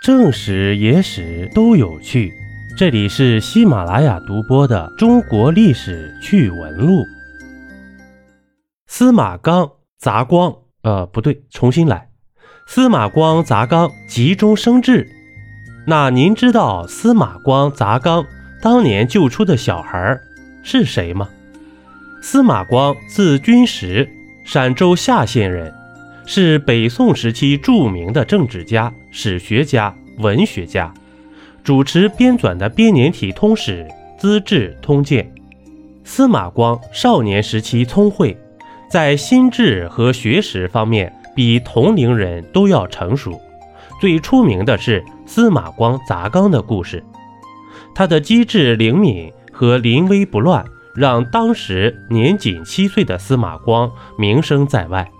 正史、野史都有趣。这里是喜马拉雅独播的《中国历史趣闻录》。司马光砸光，呃，不对，重新来。司马光砸缸，急中生智。那您知道司马光砸缸当年救出的小孩是谁吗？司马光字君实，陕州夏县人。是北宋时期著名的政治家、史学家、文学家，主持编纂的编年体通史《资治通鉴》。司马光少年时期聪慧，在心智和学识方面比同龄人都要成熟。最出名的是司马光砸缸的故事，他的机智灵敏和临危不乱，让当时年仅七岁的司马光名声在外。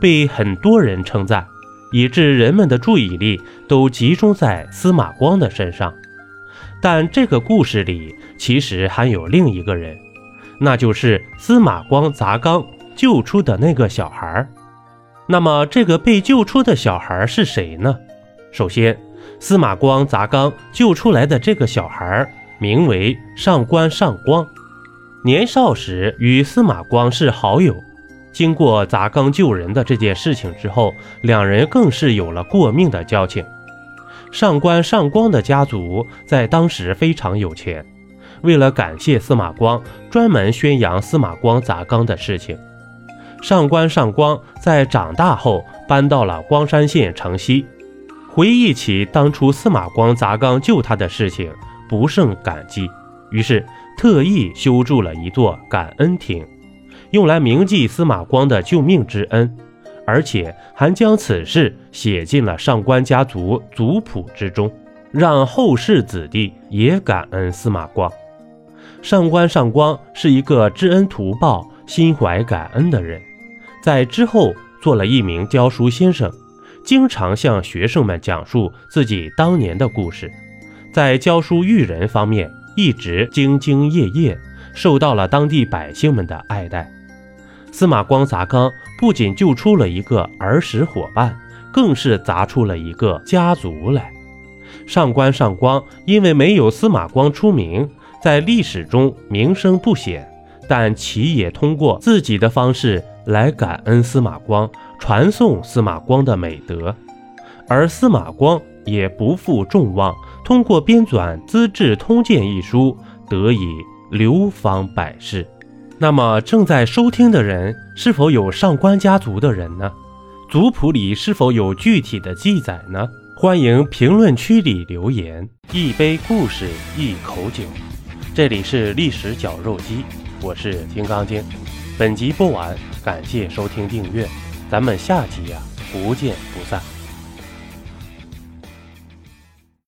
被很多人称赞，以致人们的注意力都集中在司马光的身上。但这个故事里其实还有另一个人，那就是司马光砸缸救出的那个小孩。那么，这个被救出的小孩是谁呢？首先，司马光砸缸救出来的这个小孩名为上官上光，年少时与司马光是好友。经过砸缸救人的这件事情之后，两人更是有了过命的交情。上官上光的家族在当时非常有钱，为了感谢司马光，专门宣扬司马光砸缸的事情。上官上光在长大后搬到了光山县城西，回忆起当初司马光砸缸救他的事情，不胜感激，于是特意修筑了一座感恩亭。用来铭记司马光的救命之恩，而且还将此事写进了上官家族族谱之中，让后世子弟也感恩司马光。上官上光是一个知恩图报、心怀感恩的人，在之后做了一名教书先生，经常向学生们讲述自己当年的故事，在教书育人方面一直兢兢业业，受到了当地百姓们的爱戴。司马光砸缸不仅救出了一个儿时伙伴，更是砸出了一个家族来。上官上光因为没有司马光出名，在历史中名声不显，但其也通过自己的方式来感恩司马光，传颂司马光的美德。而司马光也不负众望，通过编纂《资治通鉴》一书，得以流芳百世。那么正在收听的人是否有上官家族的人呢？族谱里是否有具体的记载呢？欢迎评论区里留言。一杯故事，一口酒，这里是历史绞肉机，我是金刚经。本集播完，感谢收听订阅，咱们下集呀不见不散。